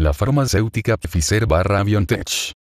La farmacéutica Pfizer barra BioNTech.